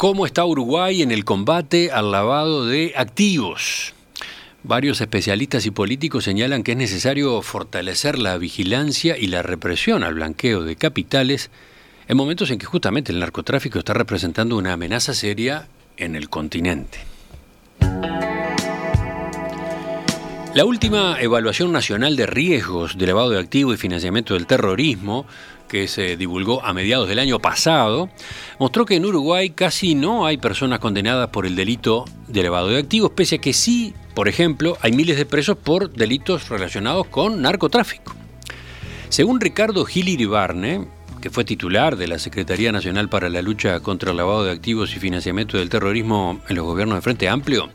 ¿Cómo está Uruguay en el combate al lavado de activos? Varios especialistas y políticos señalan que es necesario fortalecer la vigilancia y la represión al blanqueo de capitales en momentos en que justamente el narcotráfico está representando una amenaza seria en el continente. La última evaluación nacional de riesgos de lavado de activos y financiamiento del terrorismo, que se divulgó a mediados del año pasado, mostró que en Uruguay casi no hay personas condenadas por el delito de lavado de activos, pese a que sí, por ejemplo, hay miles de presos por delitos relacionados con narcotráfico. Según Ricardo Gil Barne, que fue titular de la Secretaría Nacional para la Lucha contra el Lavado de Activos y Financiamiento del Terrorismo en los gobiernos de Frente Amplio,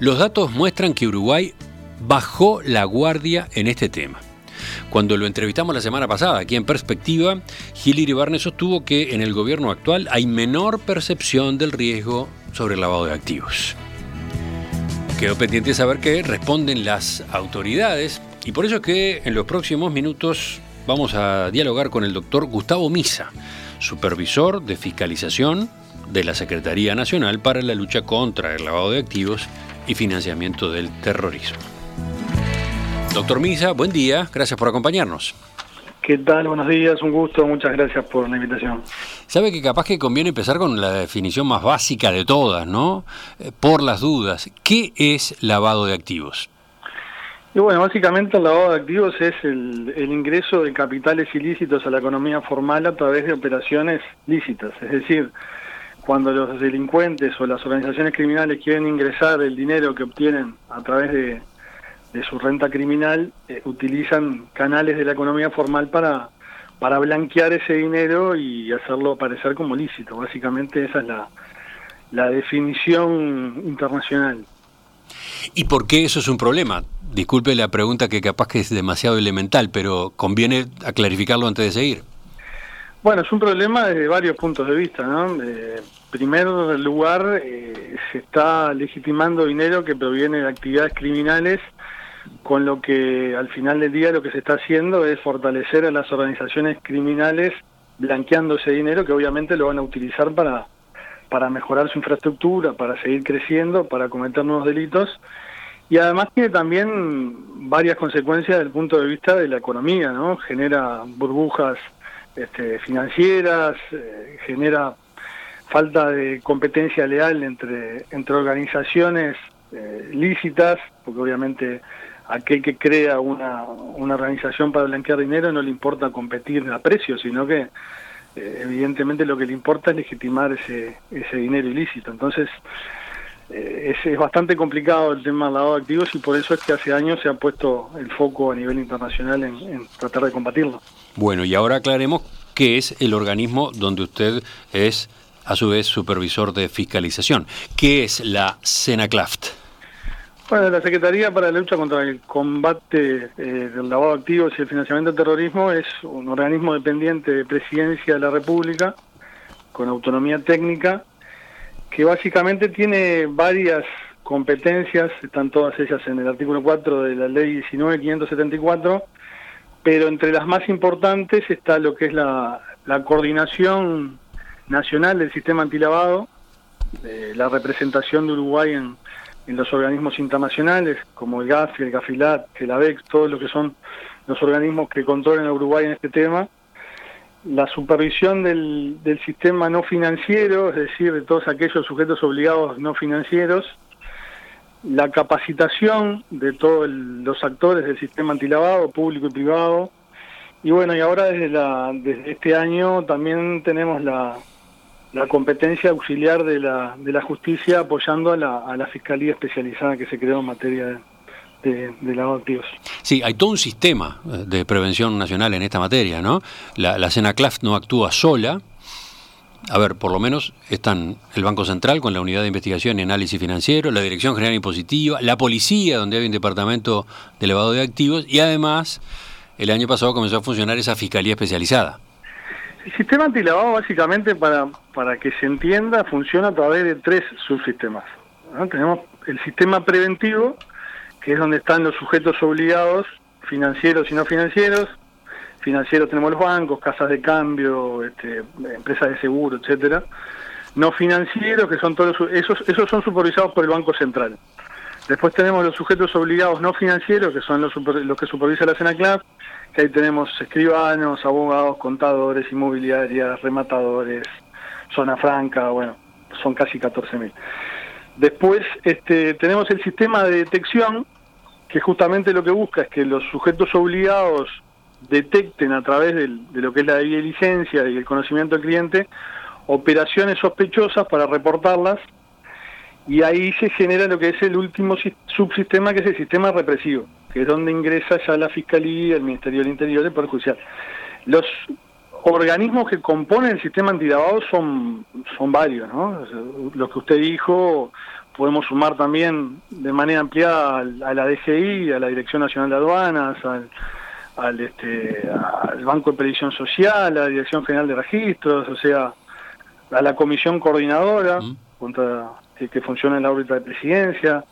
los datos muestran que Uruguay bajó la guardia en este tema. Cuando lo entrevistamos la semana pasada, aquí en Perspectiva, Gil Barne sostuvo que en el gobierno actual hay menor percepción del riesgo sobre el lavado de activos. Quedó pendiente de saber qué responden las autoridades y por eso es que en los próximos minutos vamos a dialogar con el doctor Gustavo Misa, supervisor de fiscalización de la Secretaría Nacional para la lucha contra el lavado de activos y financiamiento del terrorismo. Doctor Misa, buen día, gracias por acompañarnos. ¿Qué tal? Buenos días, un gusto, muchas gracias por la invitación. Sabe que capaz que conviene empezar con la definición más básica de todas, ¿no? Eh, por las dudas, ¿qué es lavado de activos? Y bueno, básicamente el lavado de activos es el, el, ingreso de capitales ilícitos a la economía formal a través de operaciones lícitas. Es decir, cuando los delincuentes o las organizaciones criminales quieren ingresar el dinero que obtienen a través de, de su renta criminal eh, utilizan canales de la economía formal para, para blanquear ese dinero y hacerlo aparecer como lícito. Básicamente esa es la, la definición internacional. ¿Y por qué eso es un problema? Disculpe la pregunta que capaz que es demasiado elemental, pero conviene a clarificarlo antes de seguir. Bueno, es un problema desde varios puntos de vista, ¿no? Eh, primero lugar, eh, se está legitimando dinero que proviene de actividades criminales con lo que al final del día lo que se está haciendo es fortalecer a las organizaciones criminales blanqueando ese dinero que obviamente lo van a utilizar para, para mejorar su infraestructura, para seguir creciendo, para cometer nuevos delitos y además tiene también varias consecuencias desde el punto de vista de la economía, ¿no? Genera burbujas este, financieras, eh, genera falta de competencia leal entre, entre organizaciones eh, lícitas, porque obviamente aquel que crea una, una organización para blanquear dinero no le importa competir a precio, sino que eh, evidentemente lo que le importa es legitimar ese, ese dinero ilícito. Entonces, eh, es, bastante complicado el tema del lavado de activos y por eso es que hace años se ha puesto el foco a nivel internacional en, tratar de combatirlo. Bueno, y ahora aclaremos qué es el organismo donde usted es a su vez supervisor de fiscalización. ¿Qué es la SENACLAFT? Bueno, la Secretaría para la Lucha contra el Combate eh, del Lavado de Activos y el Financiamiento del Terrorismo es un organismo dependiente de Presidencia de la República, con autonomía técnica, que básicamente tiene varias competencias, están todas ellas en el artículo 4 de la Ley 19.574, pero entre las más importantes está lo que es la, coordinación nacional del sistema antilavado, eh, la representación de Uruguay en en los organismos internacionales, como el GAFI, el GAFILAT, el ABEX, todos lo que son los organismos que controlan a Uruguay en este tema, la supervisión del, del sistema no financiero, es decir, de todos aquellos sujetos obligados no financieros, la capacitación de todos los actores del sistema antilavado, público y privado, y bueno, y ahora desde, la, desde este año también tenemos la, la competencia auxiliar de la, de la justicia apoyando a la, a la fiscalía especializada que se creó en materia de, de, lavado de activos. Sí, hay todo un sistema eh, de prevención nacional en esta materia, ¿no? La, la CENACLAF no actúa sola. A ver, por lo menos están el Banco Central con la Unidad de Investigación y Análisis Financiero, la Dirección General Impositiva, la Policía, donde hay un departamento de lavado de activos, y además el año pasado comenzó a funcionar esa Fiscalía Especializada. El sistema antilavado básicamente para, para que se entienda funciona a través de tres subsistemas. Tenemos el sistema preventivo, que es donde están los sujetos obligados, financieros y no financieros. Financieros tenemos los bancos, casas de cambio, este, empresas de seguro, etcétera. no financieros, que son todos esos, esos son supervisados por el Banco Central. Después tenemos los sujetos obligados no financieros, que son los, los que supervisa la SENACLAP, que ahí tenemos escribanos, abogados, contadores, inmobiliarias, rematadores, zona franca, bueno, son casi 14.000. Después este, tenemos el sistema de detección, que justamente lo que busca es que los sujetos obligados detecten a través de lo que es la licencia y el conocimiento del cliente operaciones sospechosas para reportarlas y ahí se genera lo que es el último subsistema que es el sistema represivo, que es donde ingresa ya la Fiscalía, el Ministerio del Interior y el Poder Judicial. Los organismos que componen el sistema antilavado son, son varios, ¿no? Lo que usted dijo, podemos sumar también de manera ampliada a la DGI, a la Dirección Nacional de Aduanas, al, este, al Banco de Previsión Social, a la Dirección General de Registros, o sea, a la Comisión Coordinadora, contra, que, funciona en la órbita de presidencia.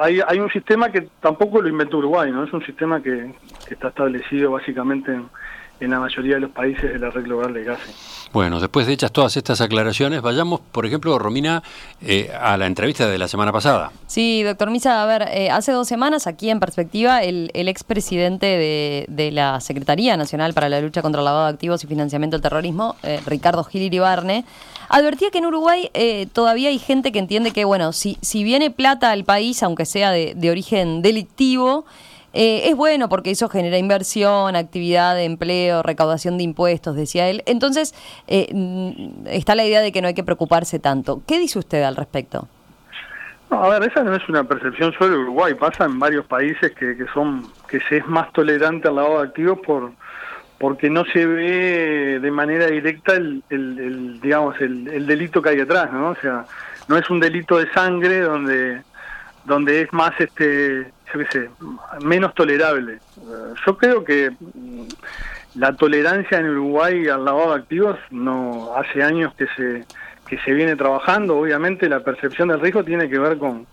Hay, hay un sistema que tampoco lo inventó Uruguay, ¿no? Es un sistema que, que está establecido básicamente en en la mayoría de los países del arreglo global de gases. Bueno, después de hechas todas estas aclaraciones, vayamos, por ejemplo, Romina, eh, a la entrevista de la semana pasada. Sí, doctor Misa, a ver, eh, hace dos semanas aquí en Perspectiva, el, el expresidente de, de, la Secretaría Nacional para la Lucha contra el Lavado de Activos y Financiamiento del Terrorismo, eh, Ricardo Gil Iribarne, advertía que en Uruguay todavía hay gente que entiende que, bueno, si, si viene plata al país, aunque sea de, de origen delictivo, eh, es bueno porque eso genera inversión, actividad empleo, recaudación de impuestos, decía él. Entonces, eh, mm, está la idea de que no hay que preocuparse tanto. ¿Qué dice usted al respecto? a ver, esa no es una percepción solo de Uruguay, pasa en varios países que, que son que se es más tolerante al lavado de activos por porque no se ve de manera directa el, el, digamos el, el, delito que hay detrás, ¿no? O sea, no es un delito de sangre donde donde es más este yo qué sé, menos tolerable. Yo creo que mm, la tolerancia en Uruguay al lavado de activos no hace años que se que se viene trabajando. Obviamente la percepción del riesgo tiene que ver con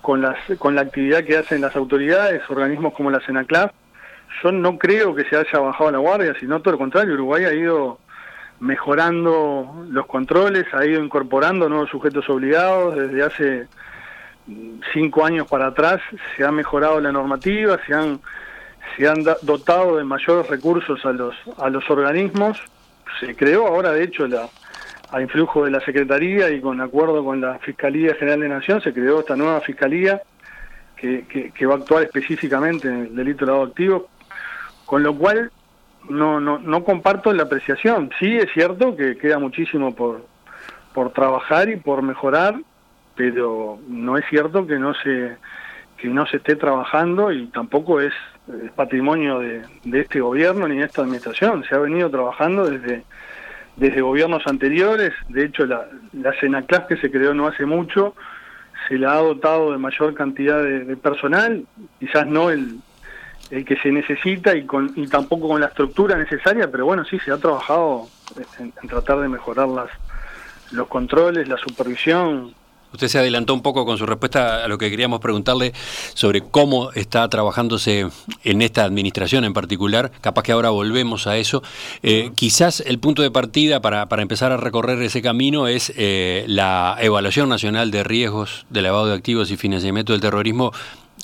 con las con la actividad que hacen las autoridades, organismos como la Senaclaf. Yo no creo que se haya bajado la guardia, sino todo lo contrario. Uruguay ha ido mejorando los controles, ha ido incorporando nuevos sujetos obligados desde hace cinco años para atrás se ha mejorado la normativa, se han, se han dotado de mayores recursos a los, a los organismos. Se creó ahora, de hecho, la, a influjo de la Secretaría y con acuerdo con la Fiscalía General de Nación, se creó esta nueva Fiscalía que, que, va a actuar específicamente en el delito de lavado activo, con lo cual no, no, no comparto la apreciación. Sí es cierto que queda muchísimo por, por trabajar y por mejorar, pero no es cierto que no se que no se esté trabajando y tampoco es, patrimonio de, este gobierno ni de esta administración. Se ha venido trabajando desde, desde gobiernos anteriores. De hecho, la, la Senaclas que se creó no hace mucho se la ha dotado de mayor cantidad de, personal, quizás no el, el que se necesita y, con, y tampoco con la estructura necesaria, pero bueno, sí, se ha trabajado en, en tratar de mejorar las, los controles, la supervisión, Usted se adelantó un poco con su respuesta a lo que queríamos preguntarle sobre cómo está trabajándose en esta administración en particular. Capaz que ahora volvemos a eso. Eh, quizás el punto de partida para, para, empezar a recorrer ese camino es eh, la evaluación nacional de riesgos de lavado de activos y financiamiento del terrorismo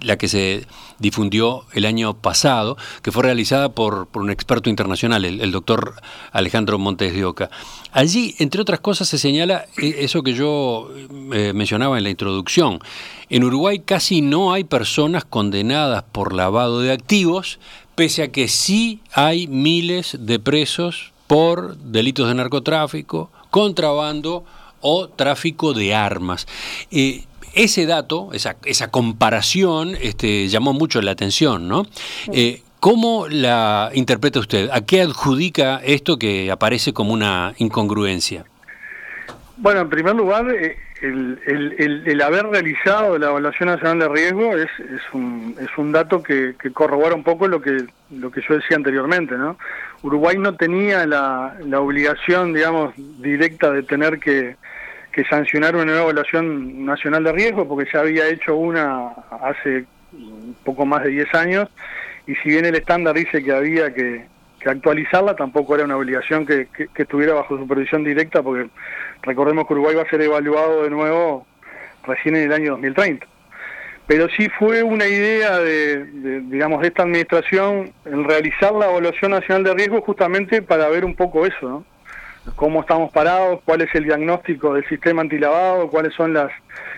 la que se difundió el año pasado, que fue realizada por, por un experto internacional, el, doctor Alejandro Montes de Oca. Allí, entre otras cosas, se señala eh, eso que yo eh, mencionaba en la introducción. En Uruguay casi no hay personas condenadas por lavado de activos, pese a que sí hay miles de presos por delitos de narcotráfico, contrabando o tráfico de armas. Eh, ese dato, esa, esa comparación, este, llamó mucho la atención, ¿no? Eh, ¿Cómo la interpreta usted? ¿A qué adjudica esto que aparece como una incongruencia? Bueno, en primer lugar, eh, el, el, el, haber realizado la evaluación nacional de riesgo es, es, un, es un dato que, que, corrobora un poco lo que, lo que yo decía anteriormente, ¿no? Uruguay no tenía la, la obligación, digamos, directa de tener que, que sancionar una nueva evaluación nacional de riesgo, porque ya había hecho una hace poco más de 10 años, y si bien el estándar dice que había que, actualizarla tampoco era una obligación que, estuviera bajo supervisión directa, porque recordemos que Uruguay va a ser evaluado de nuevo recién en el año 2030. Pero sí fue una idea de, digamos, de esta administración en realizar la evaluación nacional de riesgo justamente para ver un poco eso, ¿no? Cómo estamos parados, cuál es el diagnóstico del sistema antilavado, cuáles son las,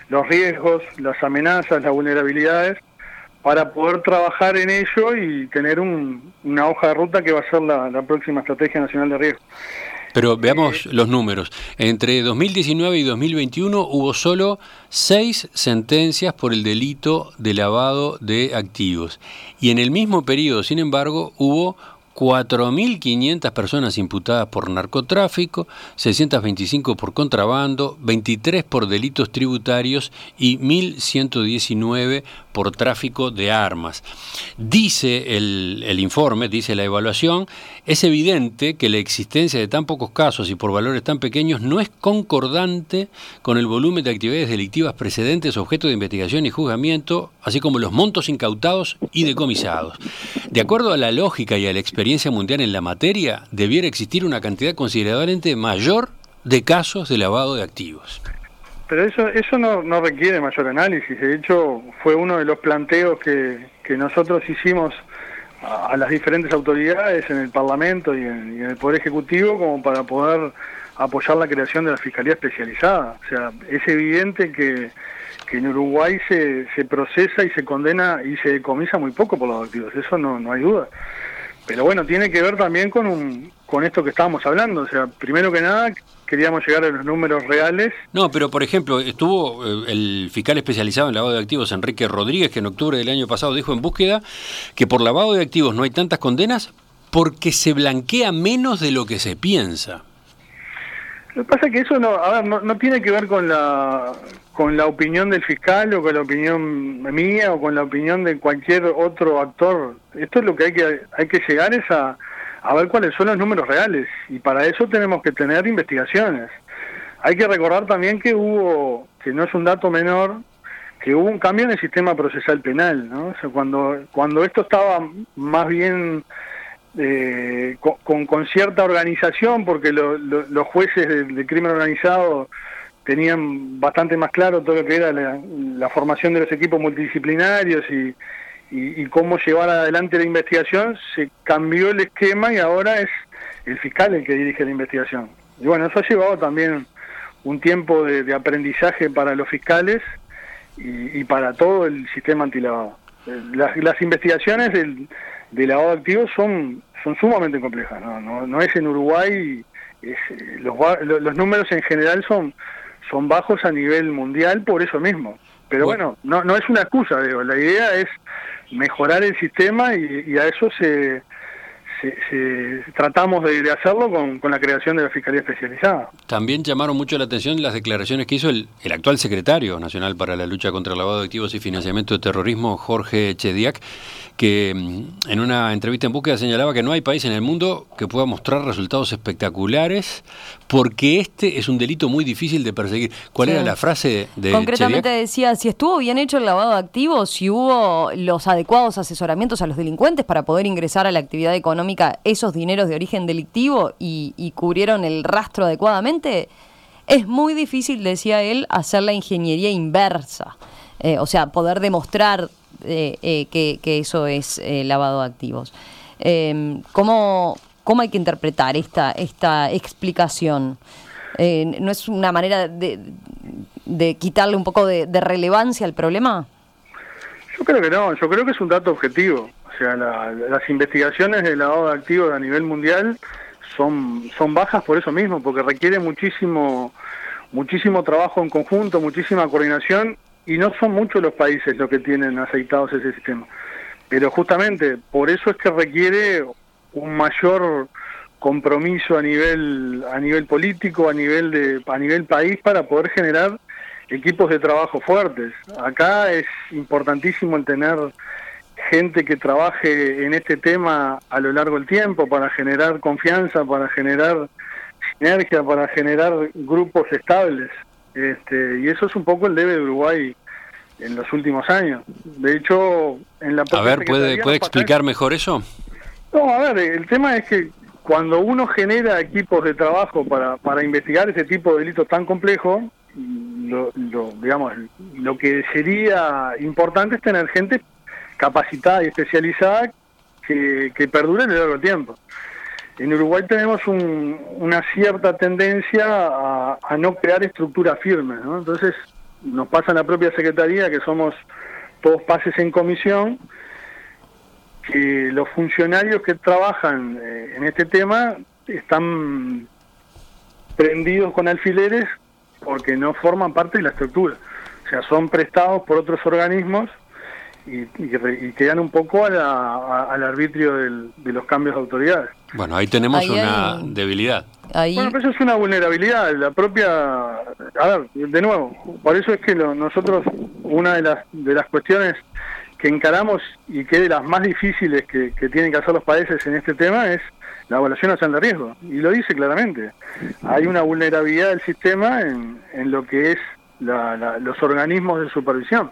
los riesgos, las amenazas, las vulnerabilidades para poder trabajar en ello y tener una hoja de ruta que va a ser la, próxima Estrategia Nacional de Riesgo. Pero veamos los números. Entre 2019 y 2021 hubo solo seis sentencias por el delito de lavado de activos. Y en el mismo periodo, sin embargo, hubo 4.500 personas imputadas por narcotráfico, 625 por contrabando, 23 por delitos tributarios y 1.119 por tráfico de armas. Dice el, el, informe, dice la evaluación, es evidente que la existencia de tan pocos casos y por valores tan pequeños no es concordante con el volumen de actividades delictivas precedentes objeto de investigación y juzgamiento, así como los montos incautados y decomisados. De acuerdo a la lógica y a la experiencia mundial en la materia, debiera existir una cantidad considerablemente mayor de casos de lavado de activos. Pero eso eso no, no requiere mayor análisis. De hecho, fue uno de los planteos que, que nosotros hicimos a, las diferentes autoridades en el Parlamento y en, el Poder Ejecutivo como para poder apoyar la creación de la Fiscalía Especializada. O sea, es evidente que, que en Uruguay se, se procesa y se condena y se decomisa muy poco por los activos. Eso no, no hay duda. Pero bueno, tiene que ver también con, un, con esto que estábamos hablando. O sea, primero que nada, queríamos llegar a los números reales. No, pero por ejemplo, estuvo eh, el fiscal especializado en lavado de activos, Enrique Rodríguez, que en octubre del año pasado dijo en búsqueda que por lavado de activos no hay tantas condenas porque se blanquea menos de lo que se piensa. Lo que pasa es que eso no, a ver, no, tiene que ver con la con la opinión del fiscal o con la opinión mía o con la opinión de cualquier otro actor. Esto es lo que hay que hay que llegar es a a ver cuáles son los números reales y para eso tenemos que tener investigaciones. Hay que recordar también que hubo, que no es un dato menor, que hubo un cambio en el sistema procesal penal, ¿no? O sea, cuando, cuando esto estaba más bien eh, con, con, cierta organización, porque los jueces de, crimen organizado tenían bastante más claro todo lo que era la formación de los equipos multidisciplinarios y, y, cómo llevar adelante la investigación, se cambió el esquema y ahora es el fiscal el que dirige la investigación. Y bueno, eso ha llevado también un tiempo de, aprendizaje para los fiscales y, para todo el sistema antilavado. Eh, las, las investigaciones del, de lavado activo son, son sumamente complejas, no, no, no es en Uruguay, es, eh, los, los números en general son, son bajos a nivel mundial por eso mismo. Pero bueno, no, no es una excusa, digo, la idea es mejorar el sistema y, a eso se, tratamos de, hacerlo con, la creación de la Fiscalía Especializada. También llamaron mucho la atención las declaraciones que hizo el, el actual secretario nacional para la lucha contra el lavado de activos y financiamiento de terrorismo, Jorge Chediak, que mm, en una entrevista en búsqueda señalaba que no hay país en el mundo que pueda mostrar resultados espectaculares porque este es un delito muy difícil de perseguir. ¿Cuál era la frase de Concretamente decía, si estuvo bien hecho el lavado de activos, si hubo los adecuados asesoramientos a los delincuentes para poder ingresar a la actividad económica esos dineros de origen delictivo y, cubrieron el rastro adecuadamente, es muy difícil, decía él, hacer la ingeniería inversa. Eh, o sea, poder demostrar eh, eh, que, eso es lavado de activos. ¿cómo, ¿Cómo hay que interpretar esta, esta explicación? ¿No es una manera de, de quitarle un poco de, relevancia al problema? Yo creo que no, yo creo que es un dato objetivo. O sea, las investigaciones de lavado de activos a nivel mundial son, son bajas por eso mismo, porque requiere muchísimo, muchísimo trabajo en conjunto, muchísima coordinación y no son muchos los países los que tienen aceitados ese sistema. Pero justamente por eso es que requiere un mayor compromiso a nivel a nivel político, a nivel de a nivel país para poder generar equipos de trabajo fuertes. Acá es importantísimo el tener gente que trabaje en este tema a lo largo del tiempo para generar confianza, para generar sinergia, para generar grupos estables. Este, y eso es un poco el debe de Uruguay en los últimos años. De hecho, en la A ver, ¿puede, ¿puede explicar mejor eso? No, a ver, el tema es que cuando uno genera equipos de trabajo para, para investigar ese tipo de delitos tan complejos, lo, digamos, lo que sería importante es tener gente capacitada y especializada que, que perdure en el largo tiempo. En Uruguay tenemos una cierta tendencia a, no crear estructuras firmes, ¿no? Entonces nos pasa en la propia Secretaría que somos todos pases en comisión, que los funcionarios que trabajan eh, en este tema están prendidos con alfileres porque no forman parte de la estructura. O sea, son prestados por otros organismos y, quedan un poco al arbitrio de los cambios de autoridades. Bueno, ahí tenemos una debilidad. Bueno, pero eso es una vulnerabilidad, la propia... A ver, de nuevo, por eso es que nosotros, una de las, de las cuestiones que encaramos y que de las más difíciles que, tienen que hacer los países en este tema es la evaluación nacional de riesgo. Y lo dice claramente. Hay una vulnerabilidad del sistema en, en lo que es los organismos de supervisión.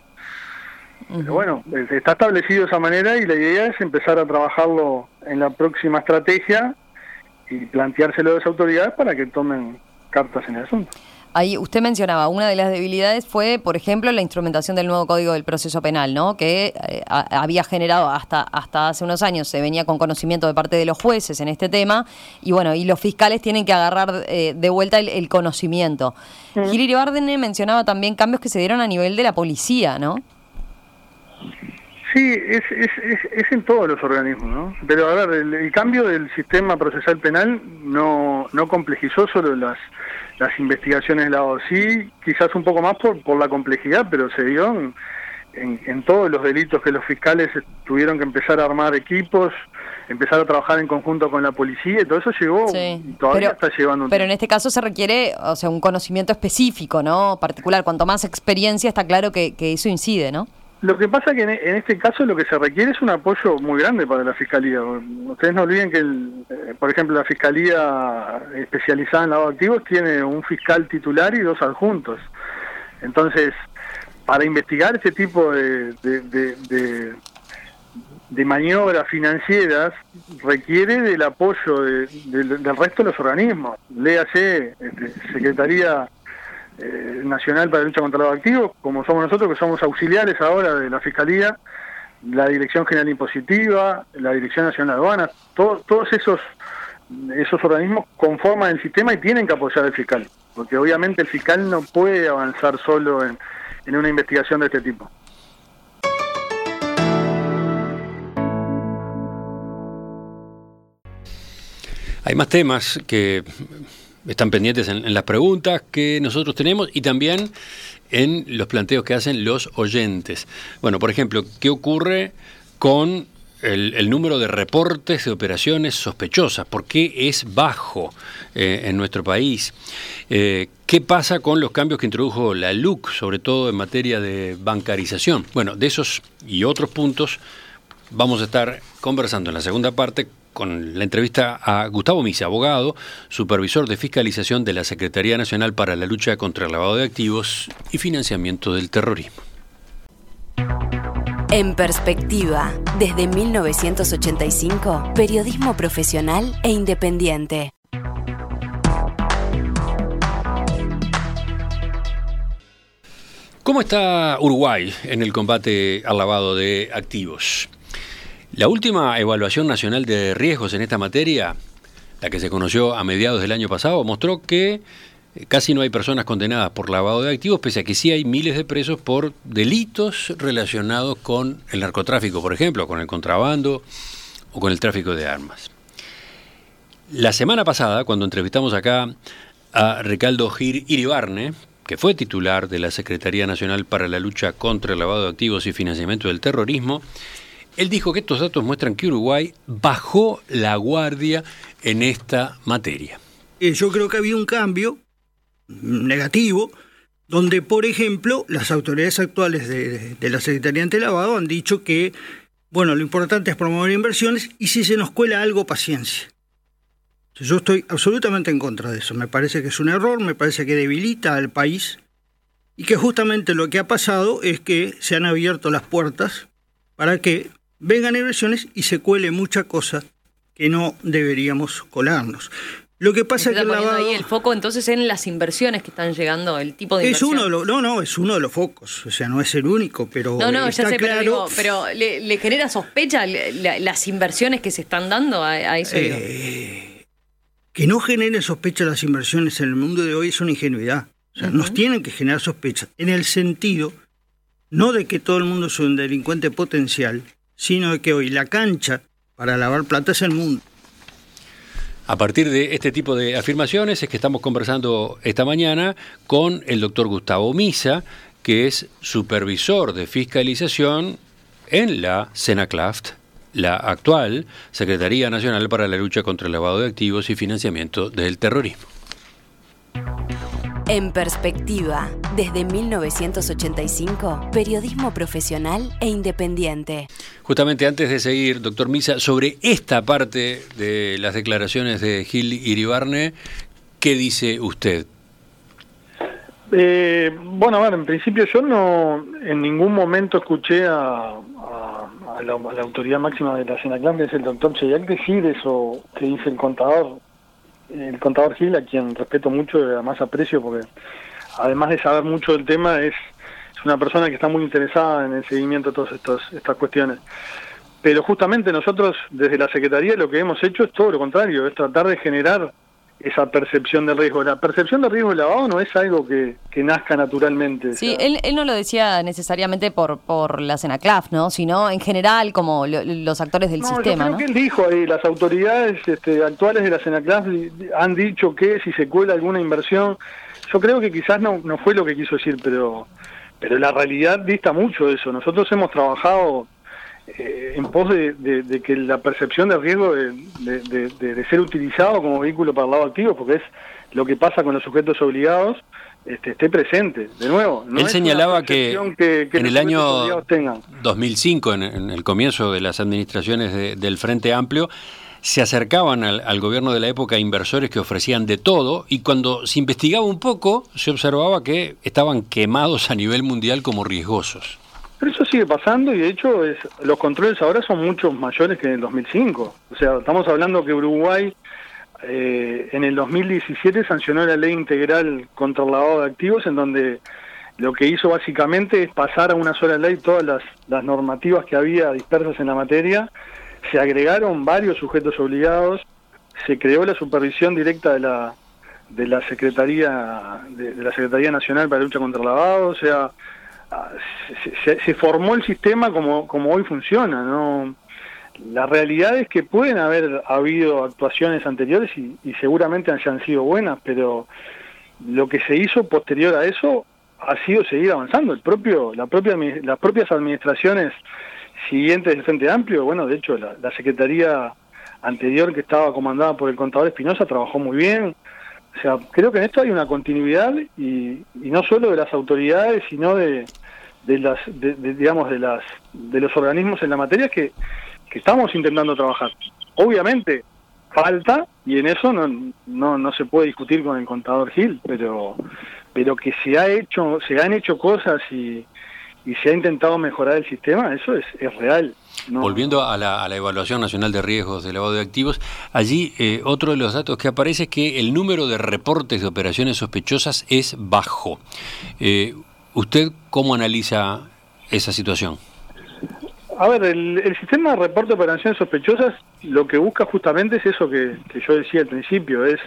Pero bueno, está establecido de esa manera y la idea es empezar a trabajarlo en la próxima estrategia y planteárselo a las autoridades para que tomen cartas en el asunto. Ahí usted mencionaba, una de las debilidades fue, por ejemplo, la instrumentación del nuevo Código del Proceso Penal, ¿no? que eh, había generado hasta, hasta hace unos años, se venía con conocimiento de parte de los jueces en este tema, y bueno, y los fiscales tienen que agarrar eh, de vuelta el, conocimiento. Mm. Gil mencionaba también cambios que se dieron a nivel de la policía, ¿no? Sí, es, es, es, en todos los organismos, ¿no? Pero a ver, el, cambio del sistema procesal penal no, no complejizó solo las, las investigaciones de la sí, quizás un poco más por, por la complejidad, pero se dio en, en, todos los delitos que los fiscales tuvieron que empezar a armar equipos, empezar a trabajar en conjunto con la policía y todo eso llegó y todavía está llevando un Pero en este caso se requiere, o sea, un conocimiento específico, ¿no? Particular, cuanto más experiencia está claro que, que eso incide, ¿no? Lo que pasa que en, este caso lo que se requiere es un apoyo muy grande para la Fiscalía. Ustedes no olviden que, eh, por ejemplo, la Fiscalía especializada en lavado activos tiene un fiscal titular y dos adjuntos. Entonces, para investigar este tipo de, de, maniobras financieras requiere del apoyo del resto de los organismos. Léase, este, Secretaría eh, nacional para la lucha contra los activos, como somos nosotros, que somos auxiliares ahora de la Fiscalía, la Dirección General Impositiva, la Dirección Nacional de Aduanas, todos esos, esos organismos conforman el sistema y tienen que apoyar al fiscal, porque obviamente el fiscal no puede avanzar solo en, en una investigación de este tipo. Hay más temas que están pendientes en, las preguntas que nosotros tenemos y también en los planteos que hacen los oyentes. Bueno, por ejemplo, ¿qué ocurre con el, número de reportes de operaciones sospechosas? ¿Por qué es bajo eh, en nuestro país? Eh, ¿Qué pasa con los cambios que introdujo la LUC, sobre todo en materia de bancarización? Bueno, de esos y otros puntos vamos a estar conversando en la segunda parte con la entrevista a Gustavo Misa, abogado, supervisor de fiscalización de la Secretaría Nacional para la Lucha contra el Lavado de Activos y Financiamiento del Terrorismo. En perspectiva, desde 1985, periodismo profesional e independiente. ¿Cómo está Uruguay en el combate al lavado de activos? La última evaluación nacional de riesgos en esta materia, la que se conoció a mediados del año pasado, mostró que eh, casi no hay personas condenadas por lavado de activos, pese a que sí hay miles de presos por delitos relacionados con el narcotráfico, por ejemplo, con el contrabando o con el tráfico de armas. La semana pasada, cuando entrevistamos acá a Ricardo Gir Iribarne, que fue titular de la Secretaría Nacional para la Lucha contra el Lavado de Activos y Financiamiento del Terrorismo, él dijo que estos datos muestran que Uruguay bajó la guardia en esta materia. Eh, yo creo que había un cambio negativo, donde, por ejemplo, las autoridades actuales de, la Secretaría Lavado han dicho que, bueno, lo importante es promover inversiones y si se nos cuela algo, paciencia. Yo estoy absolutamente en contra de eso. Me parece que es un error, me parece que debilita al país y que justamente lo que ha pasado es que se han abierto las puertas para que vengan inversiones y se cuele mucha cosa que no deberíamos colarnos. Lo que pasa es que el lavado... ahí el foco entonces en las inversiones que están llegando, el tipo de es uno de los, no, no, es uno de los focos, o sea, no es el único, pero No, no, está ya sé, claro, pero, ¿le, genera sospecha las inversiones que se están dando a, eso? Eh, que no generen sospecha las inversiones en el mundo de hoy es una ingenuidad. O sea, nos tienen que generar sospecha en el sentido no de que todo el mundo es un delincuente potencial, sino de que hoy la cancha para lavar plata es el mundo. A partir de este tipo de afirmaciones es que estamos conversando esta mañana con el doctor Gustavo Misa, que es supervisor de fiscalización en la Senaclaft, la actual Secretaría Nacional para la Lucha contra el Lavado de Activos y Financiamiento del Terrorismo. En perspectiva, desde 1985, periodismo profesional e independiente. Justamente antes de seguir, doctor Misa, sobre esta parte de las declaraciones de Gil Iribarne, ¿qué dice usted? Eh, bueno, a ver, en principio yo no en ningún momento escuché a, la, autoridad máxima de la Senaclan, que es el doctor Cheyak, decir eso que dice el contador el contador Gil, a quien respeto mucho y además aprecio porque además de saber mucho del tema, es, una persona que está muy interesada en el seguimiento de todas estas, estas cuestiones. Pero justamente nosotros desde la Secretaría lo que hemos hecho es todo lo contrario, es tratar de generar esa percepción de riesgo. La percepción de riesgo de lavado no es algo que, nazca naturalmente. Sí, él, él, no lo decía necesariamente por, por la CENACLAF, ¿no? sino en general como los actores del sistema. Yo creo que él dijo ahí, las autoridades este, actuales de la CENACLAF han dicho que si se cuela alguna inversión, yo creo que quizás no, no fue lo que quiso decir, pero, pero la realidad dista mucho de eso. Nosotros hemos trabajado eh, en pos de, que la percepción de riesgo de, ser utilizado como vehículo para el lado activo, porque es lo que pasa con los sujetos obligados, este, esté presente. De nuevo, él señalaba que, en el año 2005, en, el comienzo de las administraciones del Frente Amplio, se acercaban al, al, gobierno de la época inversores que ofrecían de todo y cuando se investigaba un poco se observaba que estaban quemados a nivel mundial como riesgosos. Pero eso sigue pasando y de hecho es, los controles ahora son mucho mayores que en el 2005. O sea, estamos hablando que Uruguay eh, en el 2017 sancionó la ley integral contra el lavado de activos en donde lo que hizo básicamente es pasar a una sola ley todas las, las normativas que había dispersas en la materia, se agregaron varios sujetos obligados, se creó la supervisión directa de la de la Secretaría de, de la Secretaría Nacional para la Lucha contra el Lavado, o sea, se, formó el sistema como, como hoy funciona, ¿no? La realidad es que pueden haber habido actuaciones anteriores y, seguramente hayan sido buenas, pero lo que se hizo posterior a eso ha sido seguir avanzando. El propio, la propia, las propias administraciones siguientes del Frente Amplio, bueno, de hecho la, secretaría anterior que estaba comandada por el contador Espinosa trabajó muy bien. O sea, creo que en esto hay una continuidad y, y no solo de las autoridades, sino de, de las, digamos, de las, de los organismos en la materia que, que estamos intentando trabajar. Obviamente falta y en eso no, no, no se puede discutir con el contador Gil, pero, pero que se ha hecho, se han hecho cosas y, y se ha intentado mejorar el sistema, eso es, es real. Volviendo a la, a la, evaluación nacional de riesgos de lavado de activos, allí eh, otro de los datos que aparece es que el número de reportes de operaciones sospechosas es bajo. Eh, ¿Usted cómo analiza esa situación? A ver, el, sistema de reporte de operaciones sospechosas lo que busca justamente es eso que, yo decía al principio, es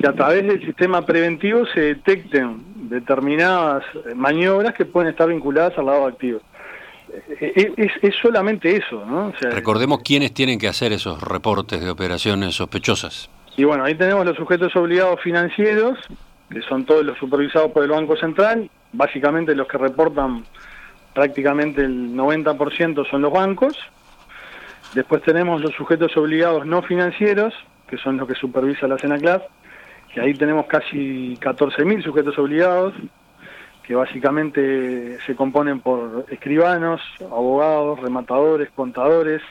que a través del sistema preventivo se detecten determinadas maniobras que pueden estar vinculadas al lado activo. Eh, eh, es, solamente eso, ¿no? Recordemos quiénes tienen que hacer esos reportes de operaciones sospechosas. Y bueno, ahí tenemos los sujetos obligados financieros, que son todos los supervisados por el Banco Central, básicamente los que reportan prácticamente el 90% son los bancos. Después tenemos los sujetos obligados no financieros, que son los que supervisa la Senaclaf, que ahí tenemos casi 14.000 sujetos obligados, que básicamente se componen por escribanos, abogados, rematadores, contadores,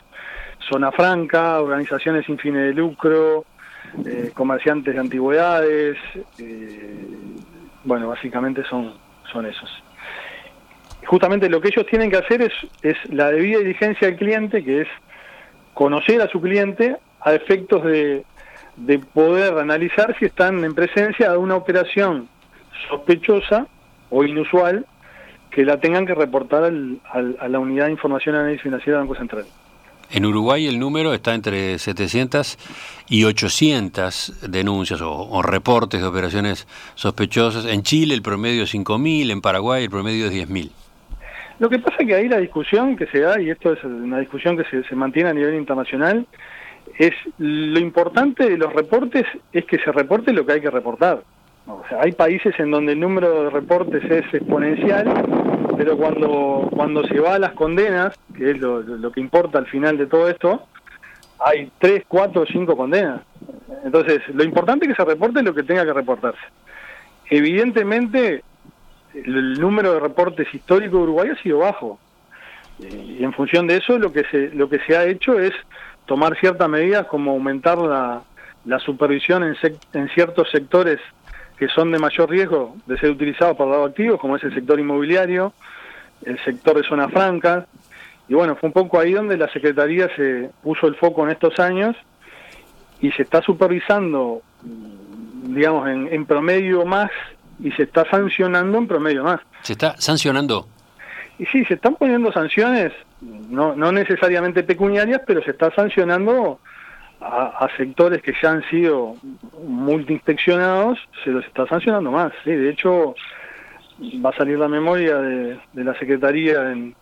zona franca, organizaciones sin fines de lucro, eh, comerciantes de antigüedades, eh, bueno, básicamente son son esos. Justamente lo que ellos tienen que hacer es, es la debida diligencia del cliente, que es conocer a su cliente, a efectos de, de poder analizar si están en presencia de una operación sospechosa o inusual que la tengan que reportar al, a la Unidad de Información y Análisis Financiera del Banco Central. En Uruguay el número está entre 700 y 800 denuncias o, reportes de operaciones sospechosas. En Chile el promedio es 5.000, en Paraguay el promedio es 10.000. Lo que pasa es que ahí la discusión que se da, y esto es una discusión que se, se mantiene a nivel internacional, es lo importante de los reportes es que se reporte lo que hay que reportar. O sea, hay países en donde el número de reportes es exponencial, pero cuando, cuando se va a las condenas, que es lo, que importa al final de todo esto, hay tres, cuatro, cinco condenas. Entonces, lo importante es que se reporte lo que tenga que reportarse. Evidentemente, el número de reportes históricos de Uruguay ha sido bajo. Y en función de eso, lo que se, lo que se ha hecho es tomar ciertas medidas como aumentar la, la supervisión en, en ciertos sectores que son de mayor riesgo de ser utilizados por lado activos, como es el sector inmobiliario, el sector de zonas francas. Y bueno, fue un poco ahí donde la Secretaría se puso el foco en estos años y se está supervisando, digamos, en, en promedio más y se está sancionando en promedio más. ¿Se está sancionando? Y sí, se están poniendo sanciones, no, no necesariamente pecuniarias, pero se está sancionando a, sectores que ya han sido multi-inspeccionados, se los está sancionando más. ¿sí? De hecho, va a salir la memoria de, la Secretaría en,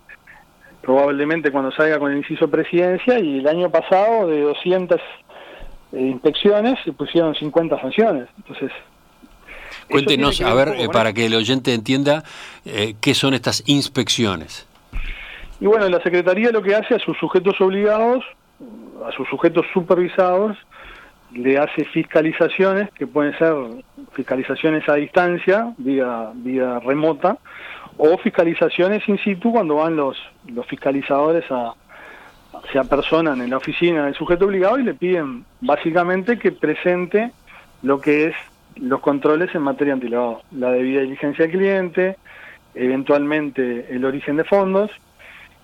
probablemente cuando salga con el inciso presidencia y el año pasado de 200 eh, inspecciones se pusieron 50 sanciones. Entonces, Cuéntenos, a ver, eh, para que el oyente entienda, eh, qué son estas inspecciones. Y bueno, la Secretaría lo que hace a sus sujetos obligados a sus sujetos supervisados le hace fiscalizaciones, que pueden ser fiscalizaciones a distancia, vía, vía remota, o fiscalizaciones in situ cuando van los, los fiscalizadores a, se apersonan en la oficina del sujeto obligado y le piden básicamente que presente lo que es los controles en materia antilavado, la debida diligencia del cliente, eventualmente el origen de fondos,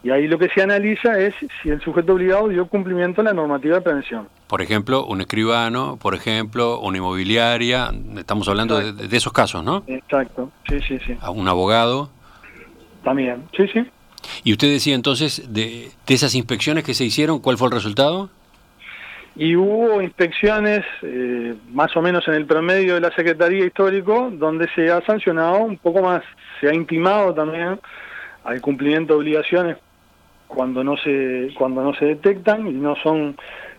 y ahí lo que se analiza es si el sujeto obligado dio cumplimiento a la normativa de prevención. Por ejemplo, un escribano, por ejemplo, una inmobiliaria, estamos hablando de, esos casos, ¿no? Exacto, sí, sí, sí. ¿A un abogado? También, sí, sí. Y usted decía entonces, de, de esas inspecciones que se hicieron, ¿cuál fue el resultado? Y hubo inspecciones eh, más o menos en el promedio de la Secretaría Histórico, donde se ha sancionado un poco más, se ha intimado también al cumplimiento de obligaciones cuando no se cuando no se detectan y no son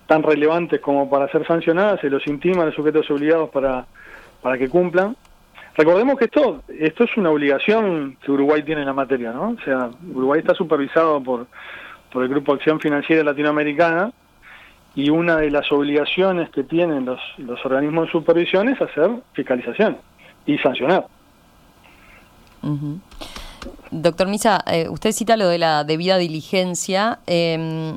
tan relevantes como para ser sancionadas, se los intima a los sujetos obligados para, para que cumplan. Recordemos que esto, esto es una obligación que Uruguay tiene en la materia, ¿no? O sea, Uruguay está supervisado por, por el Grupo Acción Financiera Latinoamericana y una de las obligaciones que tienen los, los organismos de supervisión es hacer fiscalización y sancionar. Doctor Misa, eh, usted cita lo de la debida diligencia. Em,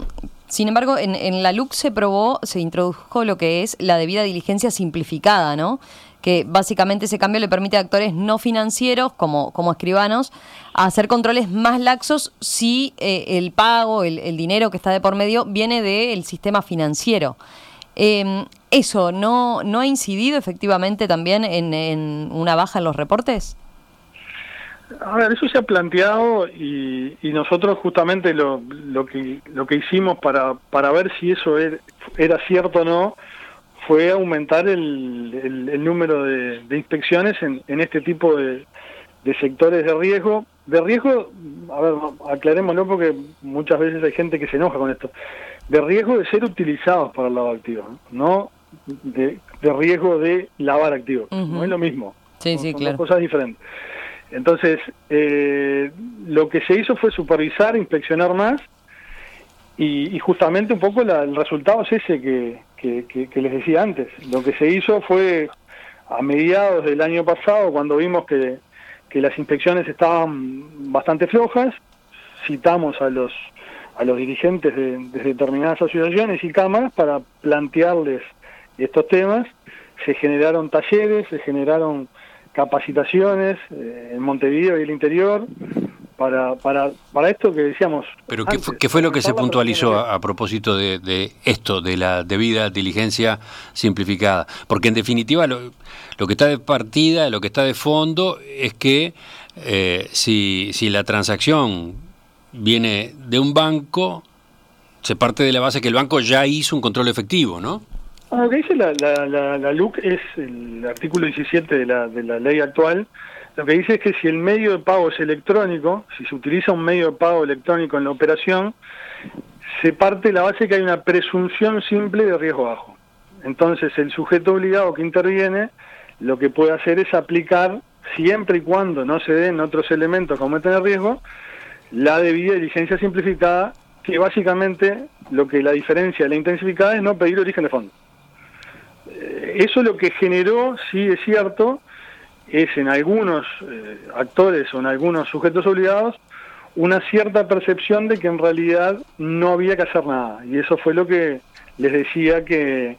sin embargo, en, la LUC se probó, se introdujo lo que es la debida diligencia simplificada, ¿no? Que básicamente ese cambio le permite a actores no financieros, como, como escribanos, hacer controles más laxos si eh, el pago, el, dinero que está de por medio, viene del sistema financiero. Em, ¿Eso no, no ha incidido efectivamente también en, en una baja en los reportes? A ver, eso se ha planteado y, nosotros justamente lo, lo, que, lo que hicimos para, para ver si eso er, era, cierto o no fue aumentar el, el, número de, inspecciones en, en, este tipo de, de, sectores de riesgo. De riesgo, a ver, aclarémoslo porque muchas veces hay gente que se enoja con esto. De riesgo de ser utilizados para el lavado activo, no de, de riesgo de lavar activos. No es lo mismo. Sí, sí, claro. Son cosas diferentes. Entonces, eh, lo que se hizo fue supervisar, inspeccionar más, y, justamente un poco el resultado es ese que, que, les decía antes. Lo que se hizo fue a mediados del año pasado, cuando vimos que, que las inspecciones estaban bastante flojas, citamos a los a los dirigentes de, de, determinadas asociaciones y cámaras para plantearles estos temas. Se generaron talleres, se generaron capacitaciones eh, en Montevideo y el interior para, para, para esto que decíamos. Pero ¿qué, fue, ¿qué fue lo que se puntualizó a, propósito de, esto, de la debida diligencia simplificada? Porque en definitiva lo, lo, que está de partida, lo que está de fondo es que eh, si, si la transacción viene de un banco, se parte de la base que el banco ya hizo un control efectivo, ¿no? Lo que dice la, la, la, LUC es el artículo 17 de la, de la ley actual, lo que dice es que si el medio de pago es electrónico, si se utiliza un medio de pago electrónico en la operación, se parte la base que hay una presunción simple de riesgo bajo. Entonces el sujeto obligado que interviene lo que puede hacer es aplicar, siempre y cuando no se den otros elementos que aumenten el riesgo, la debida diligencia simplificada, que básicamente lo que la diferencia de la intensificada es no pedir origen de fondo. Eh, eso lo que generó, sí es cierto, es en algunos eh, actores o en algunos sujetos obligados una cierta percepción de que en realidad no había que hacer nada. Y eso fue lo que les decía que,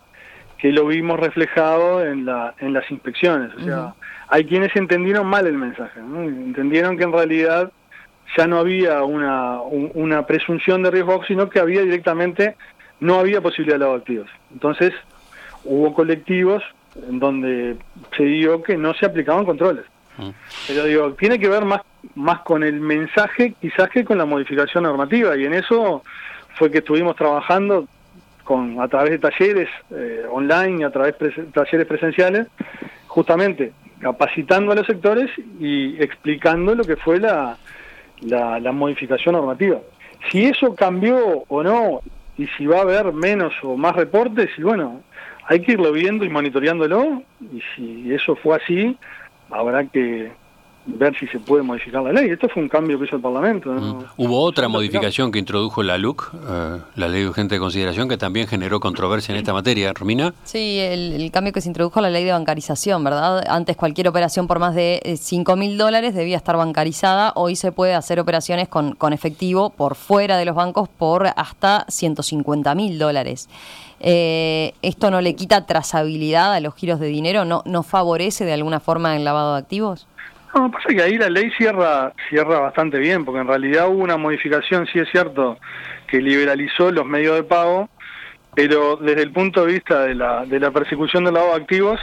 que lo vimos reflejado en, la, en las inspecciones. O sea, hay quienes entendieron mal el mensaje, entendieron que en realidad ya no había una, una presunción de riesgo, sino que había directamente, no había posibilidad de lavado activos. Entonces, hubo colectivos en donde se dio que no se aplicaban controles. Mm. Pero digo, tiene que ver más, más con el mensaje quizás que con la modificación normativa y en eso fue que estuvimos trabajando con a través de talleres eh, online, a través de talleres presenciales, justamente capacitando a los sectores y explicando lo que fue la, la, la modificación normativa. Si eso cambió o no, y si va a haber menos o más reportes, y bueno, hay que irlo viendo y monitoreándolo, y si eso fue así, habrá que ver si se puede modificar la ley. Esto fue un cambio que hizo el Parlamento. Mm. Hubo otra modificación que introdujo la LUC, eh, la Ley de Urgente de Consideración, que también generó controversia en esta materia. Romina. Sí, el, cambio que se introdujo la ley de bancarización, ¿verdad? Antes cualquier operación por más de 5 eh, mil dólares debía estar bancarizada. Hoy se puede hacer operaciones con, con efectivo por fuera de los bancos por hasta 150 mil dólares. Eh, ¿Esto no le quita trazabilidad a los giros de dinero? ¿No, ¿No favorece de alguna forma el lavado de activos? No, pasa que ahí la ley cierra, cierra bastante bien, porque en realidad hubo una modificación, sí es cierto, que liberalizó los medios de pago, pero desde el punto de vista de la, de la persecución del lavado de activos,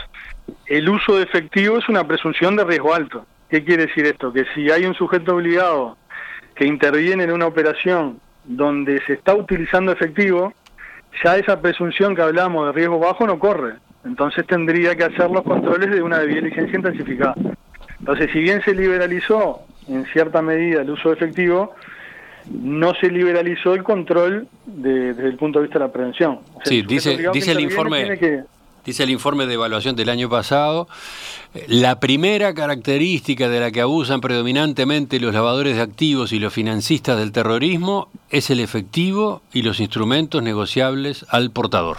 el uso de efectivo es una presunción de riesgo alto. ¿Qué quiere decir esto? Que si hay un sujeto obligado que interviene en una operación donde se está utilizando efectivo, ya esa presunción que hablamos de riesgo bajo no corre. Entonces tendría que hacer los controles de una debida licencia intensificada. Entonces, si bien se liberalizó en cierta medida el uso efectivo, no se liberalizó el control desde el punto de vista de la prevención. sí, dice, dice el informe. Dice el informe de evaluación del año pasado, la primera característica de la que abusan predominantemente los lavadores de activos y los financistas del terrorismo es el efectivo y los instrumentos negociables al portador.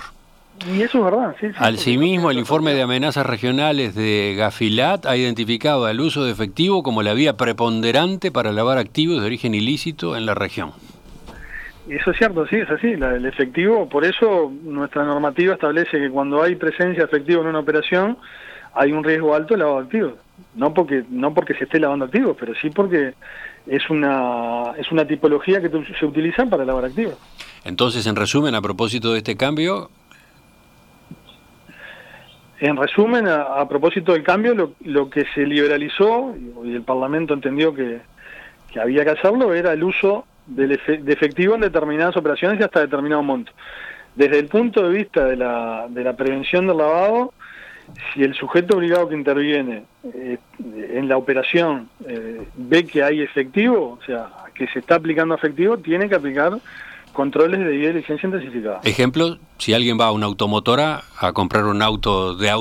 Y eso es verdad, sí. sí mismo el informe de amenazas regionales de Gafilat ha identificado el uso de efectivo como la vía preponderante para lavar activos de origen ilícito en la región. Eso es cierto, sí, es así. el efectivo, por eso nuestra normativa establece que cuando hay presencia de efectivo en una operación, hay un riesgo alto de lavado de activos. No porque, no porque se esté lavando activos, pero sí porque es una, es una tipología que se utiliza para lavar activos. Entonces, en resumen, a propósito de este cambio, en resumen, a, propósito del cambio, lo, que se liberalizó y el Parlamento entendió que, había que hacerlo era el uso del de efectivo en determinadas operaciones y hasta determinado monto. Desde el punto de vista de la, de la prevención del lavado, si el sujeto obligado que interviene eh, en la operación eh, ve que hay efectivo, o sea, que se está aplicando efectivo, tiene que aplicar controles de licencia intensificada. Ejemplo, si alguien va a una automotora a comprar un auto de,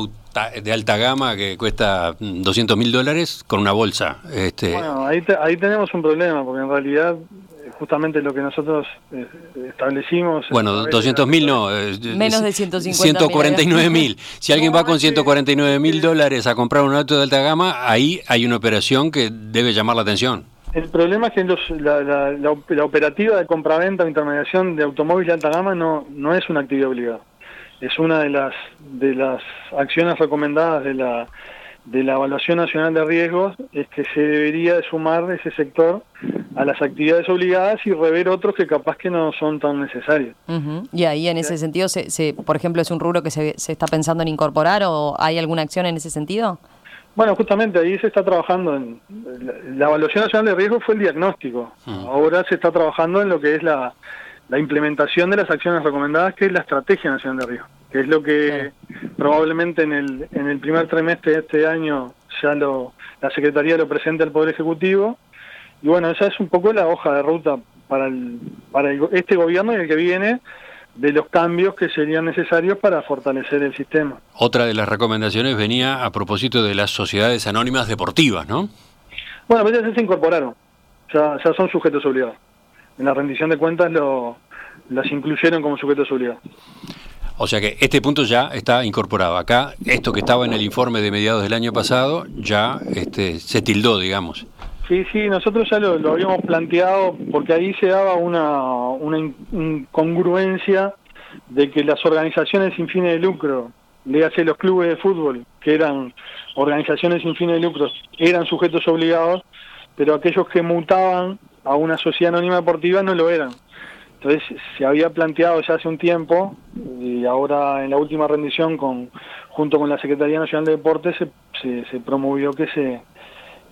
de alta gama que cuesta 200 mil dólares con una bolsa. Este... Bueno, ahí, ahí tenemos un problema, porque en realidad eh, justamente lo que nosotros eh, establecimos... Bueno, 200 mil no. Eh, Menos de 150 149 mil. Si alguien va con 149 mil dólares a comprar un auto de alta gama, ahí hay una operación que debe llamar la atención. El problema es que la, la, la, operativa de compraventa o intermediación de automóviles de alta gama no, no es una actividad obligada. Es una de las, de las acciones recomendadas de la, de la evaluación nacional de riesgos es que se debería de sumar ese sector a las actividades obligadas y rever otros que capaz que no son tan necesarios. Y ahí en ese sentido, se, por ejemplo, ¿es un rubro que se, se está pensando en incorporar o hay alguna acción en ese sentido? Bueno, justamente ahí se está trabajando en la evaluación nacional de riesgos fue el diagnóstico. Mm. Ahora se está trabajando en lo que es la, la implementación de las acciones recomendadas, que es la estrategia nacional de riesgos que es lo que probablemente en el, en el primer trimestre de este año ya lo, la Secretaría lo presenta al Poder Ejecutivo. Y bueno, esa es un poco la hoja de ruta para, el, para este gobierno y el que viene de los cambios que serían necesarios para fortalecer el sistema. Otra de las recomendaciones venía a propósito de las sociedades anónimas deportivas, ¿no? Bueno, pues ya se incorporaron, ya, ya son sujetos obligados. En la rendición de cuentas lo, las incluyeron como sujetos obligados. O sea que este punto ya está incorporado. Acá, esto que estaba en el informe de mediados del año pasado, ya este, se tildó, digamos. Sí, sí, nosotros ya lo, habíamos planteado porque ahí se daba una, una incongruencia de que las organizaciones sin fines de lucro, le hace los clubes de fútbol, que eran organizaciones sin fines de lucro, eran sujetos obligados, pero aquellos que mutaban a una sociedad anónima deportiva no lo eran. Entonces se había planteado ya hace un tiempo y ahora en la última rendición con junto con la Secretaría Nacional de Deportes se, se, promovió que se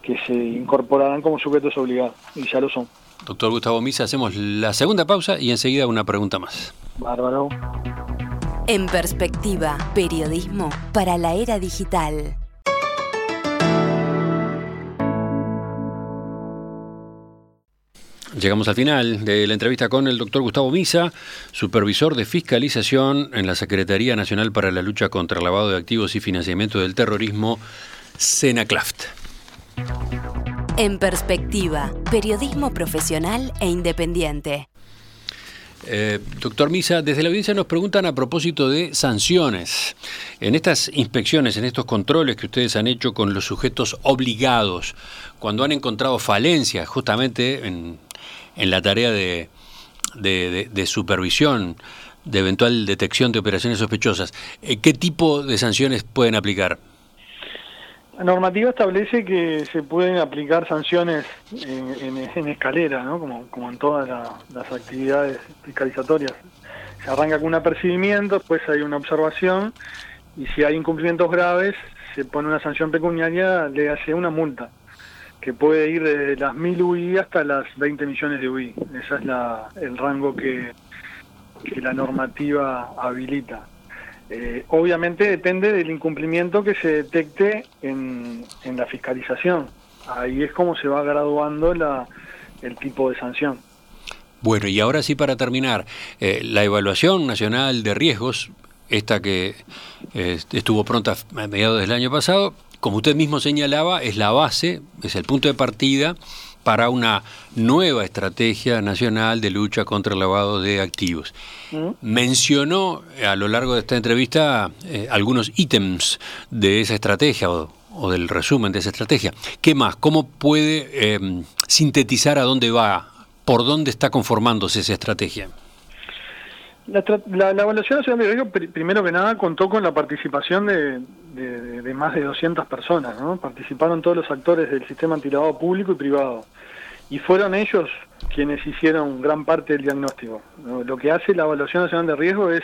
que se incorporaran como sujetos obligados y ya lo son. Doctor Gustavo Misa, hacemos la segunda pausa y enseguida una pregunta más. Bárbaro. En perspectiva, periodismo para la era digital. Llegamos al final de la entrevista con el doctor Gustavo Misa, supervisor de fiscalización en la Secretaría Nacional para la Lucha contra el Lavado de Activos y Financiamiento del Terrorismo, SENACLAFT. En perspectiva, periodismo profesional e independiente. Eh, doctor Misa, desde la audiencia nos preguntan a propósito de sanciones. En estas inspecciones, en estos controles que ustedes han hecho con los sujetos obligados, cuando han encontrado falencias justamente en la tarea de, de, supervisión, de eventual detección de operaciones sospechosas, eh, ¿qué tipo de sanciones pueden aplicar? La normativa establece que se pueden aplicar sanciones en, escalera, ¿no? como, como en todas las actividades fiscalizatorias. Se arranca con un apercibimiento, después hay una observación y si hay incumplimientos graves se pone una sanción pecuniaria, le hace una multa que puede ir desde las 1000 UI hasta las 20 millones de UI. Ese es la, el rango que, la normativa habilita. Eh, obviamente depende del incumplimiento que se detecte en, en, la fiscalización. Ahí es como se va graduando la, el tipo de sanción. Bueno, y ahora sí para terminar, eh, la evaluación nacional de riesgos, esta que eh, estuvo pronta a mediados del año pasado, como usted mismo señalaba, es la base, es el punto de partida para una nueva estrategia nacional de lucha contra el lavado de activos. Mm. Mencionó a lo largo de esta entrevista eh, algunos ítems de esa estrategia o, del resumen de esa estrategia. ¿Qué más? ¿Cómo puede em, sintetizar a dónde va? ¿Por dónde está conformándose esa estrategia? La, evaluación nacional de riesgo, primero que nada, contó con la participación de, de, más de 200 personas, ¿no? Participaron todos los actores del sistema antilavado público y privado. Y fueron ellos quienes hicieron gran parte del diagnóstico. Lo que hace la evaluación nacional de riesgo es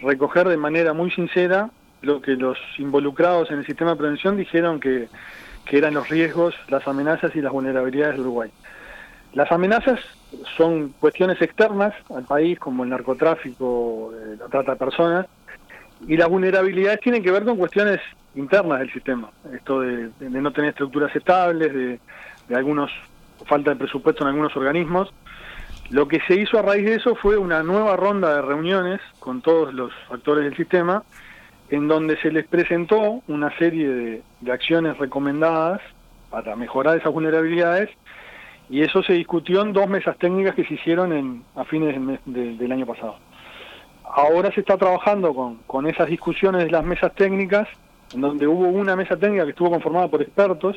recoger de manera muy sincera lo que los involucrados en el sistema de prevención dijeron que, que eran los riesgos, las amenazas y las vulnerabilidades de Uruguay. Las amenazas son cuestiones externas al país, como el narcotráfico, eh, la trata de personas, y las vulnerabilidades tienen que ver con cuestiones internas del sistema, esto de, no tener estructuras estables, de, algunos falta de presupuesto en algunos organismos. Lo que se hizo a raíz de eso fue una nueva ronda de reuniones con todos los actores del sistema, en donde se les presentó una serie de, acciones recomendadas para mejorar esas vulnerabilidades, y eso se discutió en dos mesas técnicas que se hicieron en, a fines del año pasado. Ahora se está trabajando con, con esas discusiones de las mesas técnicas, en donde hubo una mesa técnica que estuvo conformada por expertos,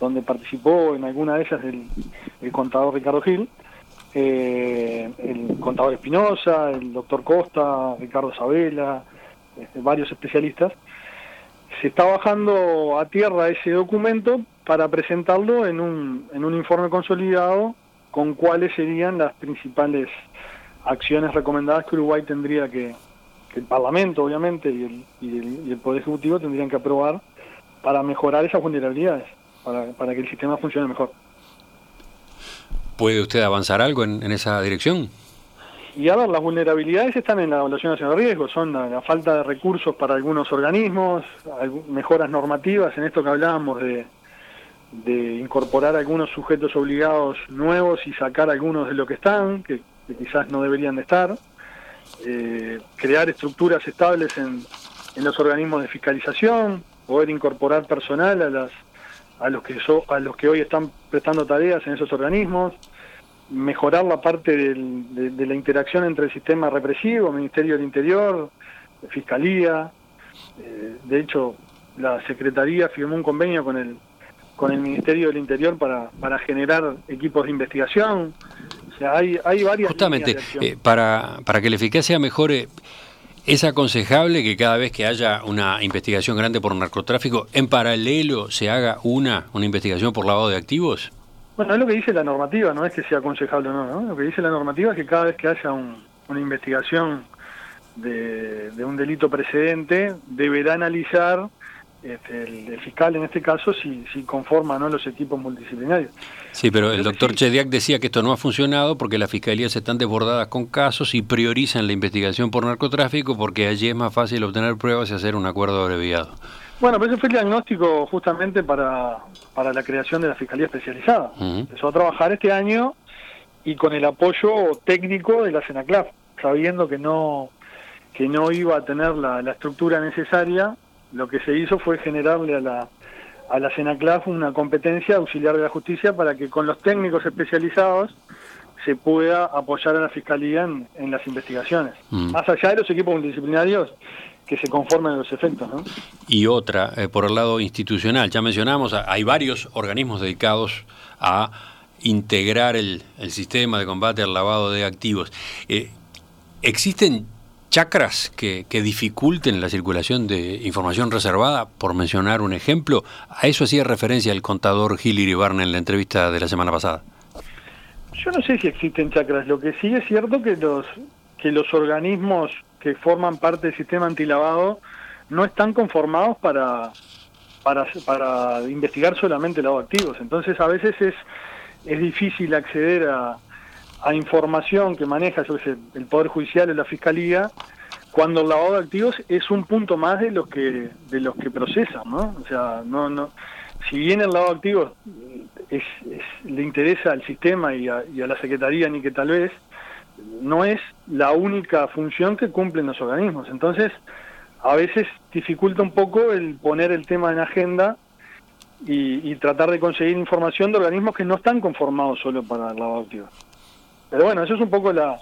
donde participó en alguna de ellas el, contador Ricardo Gil, eh, el contador Espinosa, el doctor Costa, Ricardo Sabela, este, varios especialistas. Se está bajando a tierra ese documento para presentarlo en un, en un informe consolidado con cuáles serían las principales acciones recomendadas que Uruguay tendría que, que el Parlamento, obviamente, y el, y el, y el Poder Ejecutivo tendrían que aprobar para mejorar esas vulnerabilidades, para, para que el sistema funcione mejor. ¿Puede usted avanzar algo en, en esa dirección? Y a ver, las vulnerabilidades están en la evaluación nacional de riesgo, son la, falta de recursos para algunos organismos, mejoras normativas, en esto que hablábamos de, incorporar algunos sujetos obligados nuevos y sacar algunos de lo que están, que, que quizás no deberían de estar, eh, crear estructuras estables en, en los organismos de fiscalización, poder incorporar personal a las a los que so- a los que hoy están prestando tareas en esos organismos, mejorar la parte del- de, de la interacción entre el sistema represivo, Ministerio del Interior, Fiscalía. Eh, de hecho, la Secretaría firmó un convenio con el con el Ministerio del Interior para, para generar equipos de investigación. O sea, hay, hay varias Justamente, eh, para, para que la eficacia mejore, ¿es aconsejable que cada vez que haya una investigación grande por narcotráfico, en paralelo se haga una, una investigación por lavado de activos? Bueno, es lo que dice la normativa, no es que sea aconsejable o no, ¿no? Lo que dice la normativa es que cada vez que haya un- una investigación de, de un delito precedente, deberá analizar este, el, el fiscal, en este caso, si, si conforma o no los equipos multidisciplinarios. Sí, pero el doctor sí. Chediak decía que esto no ha funcionado porque las fiscalías están desbordadas con casos y priorizan la investigación por narcotráfico porque allí es más fácil obtener pruebas y hacer un acuerdo abreviado. Bueno, pero ese fue el diagnóstico justamente para, para la creación de la Fiscalía Especializada. Empezó a trabajar este año y con el apoyo técnico de la SENACLAF, sabiendo que no, que no iba a tener la, la estructura necesaria, lo que se hizo fue generarle a la, a la SENACLAF una competencia auxiliar de la justicia para que con los técnicos especializados se pueda apoyar a la Fiscalía en, en las investigaciones. Mm. Más allá de los equipos multidisciplinarios que se conforman en los efectos, ¿no? Y otra, eh, por el lado institucional, ya mencionamos, hay varios organismos dedicados a integrar el, el sistema de combate al lavado de activos. Eh, ¿Existen chacras que, que dificulten la circulación de información reservada? Por mencionar un ejemplo, a eso hacía referencia el contador Gil Iribarne en la entrevista de la semana pasada. Yo no sé si existen chakras. Lo que sí es cierto que los que los organismos que forman parte del sistema antilavado no están conformados para para, para investigar solamente lavado activos. Entonces a veces es es difícil acceder a, a información que maneja yo sé, el poder judicial o la fiscalía cuando el lavado de activos es un punto más de los que de los que procesan, ¿no? O sea, no no si bien el lavado de activos es, es- le interesa al sistema y a, y a la secretaría ni que tal vez no es la única función que cumplen los organismos. Entonces, a veces dificulta un poco el poner el tema en agenda y, tratar de conseguir información de organismos que no están conformados solo para el lavado de activos. Pero bueno, eso es un poco la,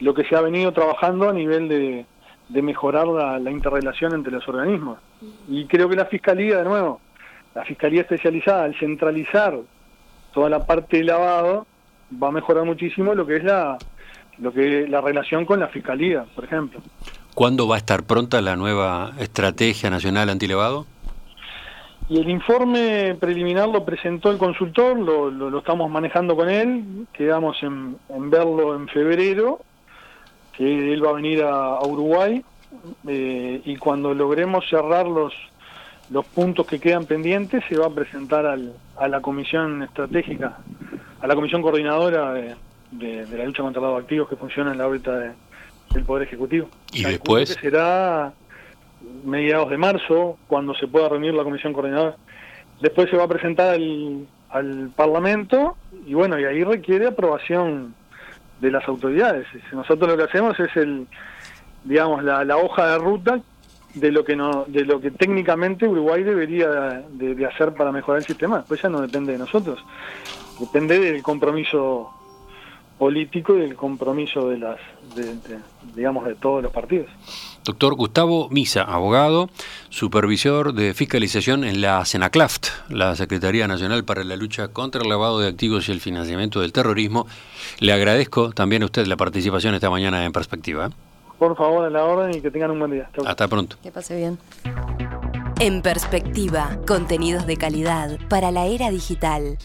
lo que se ha venido trabajando a nivel de, de mejorar la, la interrelación entre los organismos. Y creo que la Fiscalía, de nuevo, la Fiscalía especializada, al centralizar toda la parte de lavado, va a mejorar muchísimo lo que es la, lo que la relación con la Fiscalía, por ejemplo. ¿Cuándo va a estar pronta la nueva estrategia nacional antilevado? Y el informe preliminar lo presentó el consultor, lo, lo, lo estamos manejando con él, quedamos en, en verlo en febrero, que él va a venir a, a Uruguay, eh, y cuando logremos cerrar los, los puntos que quedan pendientes, se va a presentar al, a la comisión estratégica, a la comisión coordinadora de, de- de la lucha contra los activos que funciona en la órbita de- del Poder Ejecutivo. ¿Y Calculo después? que será mediados de marzo, cuando se pueda reunir la comisión coordinadora. Después se va a presentar al, al Parlamento y bueno, y ahí requiere aprobación de las autoridades. Nosotros lo que hacemos es el, digamos, la, la hoja de ruta de lo que no, de lo que técnicamente Uruguay debería de, de hacer para mejorar el sistema. Después ya no depende de nosotros, depende del compromiso político y del compromiso de las, de- de- digamos, de todos los partidos. Doctor Gustavo Misa, abogado, supervisor de fiscalización en la SENACLAFT, la Secretaría Nacional para la Lucha contra el Lavado de Activos y el Financiamiento del Terrorismo. Le agradezco también a usted la participación esta mañana en Perspectiva. Por favor, a la orden y que tengan un buen día. Chau. Hasta pronto. Que pase bien. En perspectiva, contenidos de calidad para la era digital.